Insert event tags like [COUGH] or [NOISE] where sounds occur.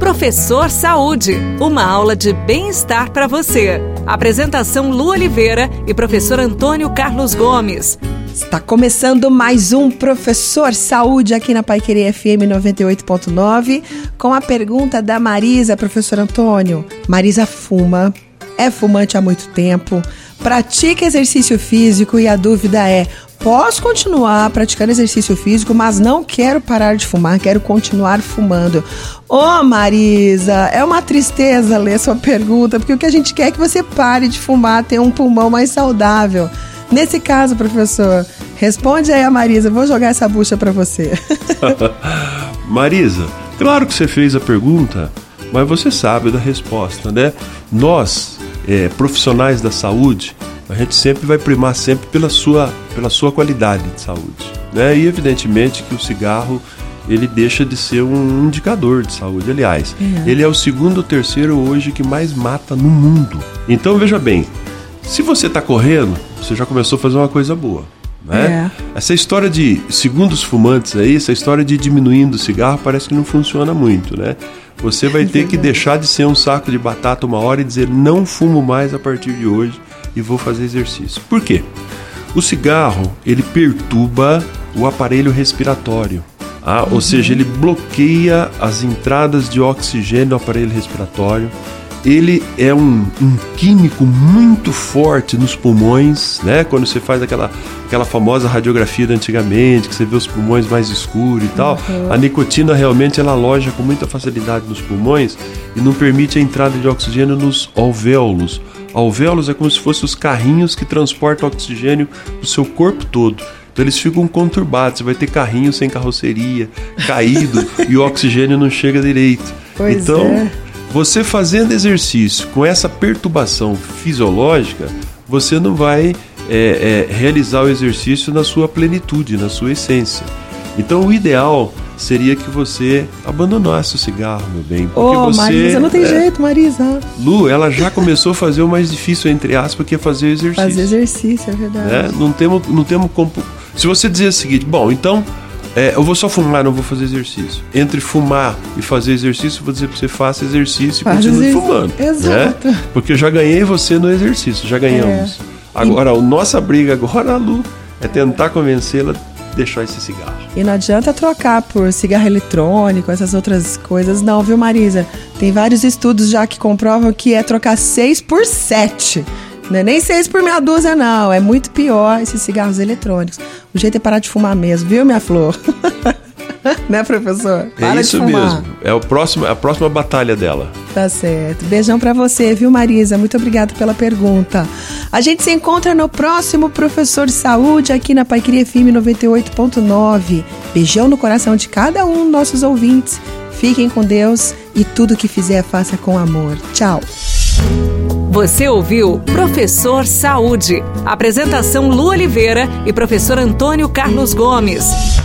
Professor Saúde, uma aula de bem-estar para você. Apresentação Lu Oliveira e professor Antônio Carlos Gomes. Está começando mais um Professor Saúde aqui na Paiqueria FM 98.9 com a pergunta da Marisa, professor Antônio. Marisa fuma, é fumante há muito tempo, pratica exercício físico e a dúvida é: posso continuar praticando exercício físico, mas não quero parar de fumar, quero continuar fumando. Ô oh, Marisa, é uma tristeza ler sua pergunta, porque o que a gente quer é que você pare de fumar, tenha um pulmão mais saudável. Nesse caso, professor, responde aí a Marisa, vou jogar essa bucha para você. [LAUGHS] [LAUGHS] Marisa, claro que você fez a pergunta, mas você sabe da resposta, né? Nós, é, profissionais da saúde, a gente sempre vai primar sempre pela sua, pela sua qualidade de saúde. Né? E evidentemente que o cigarro ele deixa de ser um indicador de saúde. Aliás, uhum. ele é o segundo ou terceiro hoje que mais mata no mundo. Então veja bem, se você está correndo, você já começou a fazer uma coisa boa. Né? É. Essa história de, segundo os fumantes aí, essa história de diminuindo o cigarro parece que não funciona muito, né? Você vai ter que deixar de ser um saco de batata uma hora e dizer não fumo mais a partir de hoje e vou fazer exercício. Por quê? O cigarro ele perturba o aparelho respiratório. Ah, uhum. Ou seja, ele bloqueia as entradas de oxigênio do aparelho respiratório. Ele é um, um, químico muito forte nos pulmões, né? Quando você faz aquela, aquela famosa radiografia de antigamente, que você vê os pulmões mais escuros e tal, uhum. a nicotina realmente ela aloja com muita facilidade nos pulmões e não permite a entrada de oxigênio nos alvéolos. Alvéolos é como se fossem os carrinhos que transportam oxigênio para o seu corpo todo. Então eles ficam conturbados. Você vai ter carrinho sem carroceria, caído [LAUGHS] e o oxigênio não chega direito. Pois então, é. você fazendo exercício com essa perturbação fisiológica, você não vai é, é, realizar o exercício na sua plenitude, na sua essência. Então, o ideal seria que você abandonasse o cigarro, meu bem. Porque oh, você, Marisa, não tem é, jeito, Marisa. Lu, ela já começou a fazer o mais difícil, entre aspas, que é fazer exercício. Fazer exercício, é verdade. Né? Não temos, não temos como. Se você dizer o seguinte, bom, então é, eu vou só fumar, não vou fazer exercício. Entre fumar e fazer exercício, vou dizer pra você, faça exercício e Faz continue exercício. fumando. Né? Exato. Né? Porque eu já ganhei você no exercício, já ganhamos. É. Agora, e... a nossa briga agora, Lu, é tentar convencê-la deixar esse cigarro. E não adianta trocar por cigarro eletrônico, essas outras coisas, não, viu, Marisa? Tem vários estudos já que comprovam que é trocar 6 por 7. Não é nem 6 por meia dúzia, não. É muito pior esses cigarros eletrônicos. O jeito é parar de fumar mesmo, viu, minha flor? [LAUGHS] [LAUGHS] né, professor? É Para é isso mesmo. É o próximo, a próxima batalha dela. Tá certo. Beijão para você, viu, Marisa? Muito obrigada pela pergunta. A gente se encontra no próximo Professor de Saúde aqui na Paiqueria FM 98.9. Beijão no coração de cada um dos nossos ouvintes. Fiquem com Deus e tudo que fizer, faça com amor. Tchau. Você ouviu Professor Saúde. Apresentação Lu Oliveira e professor Antônio Carlos Gomes.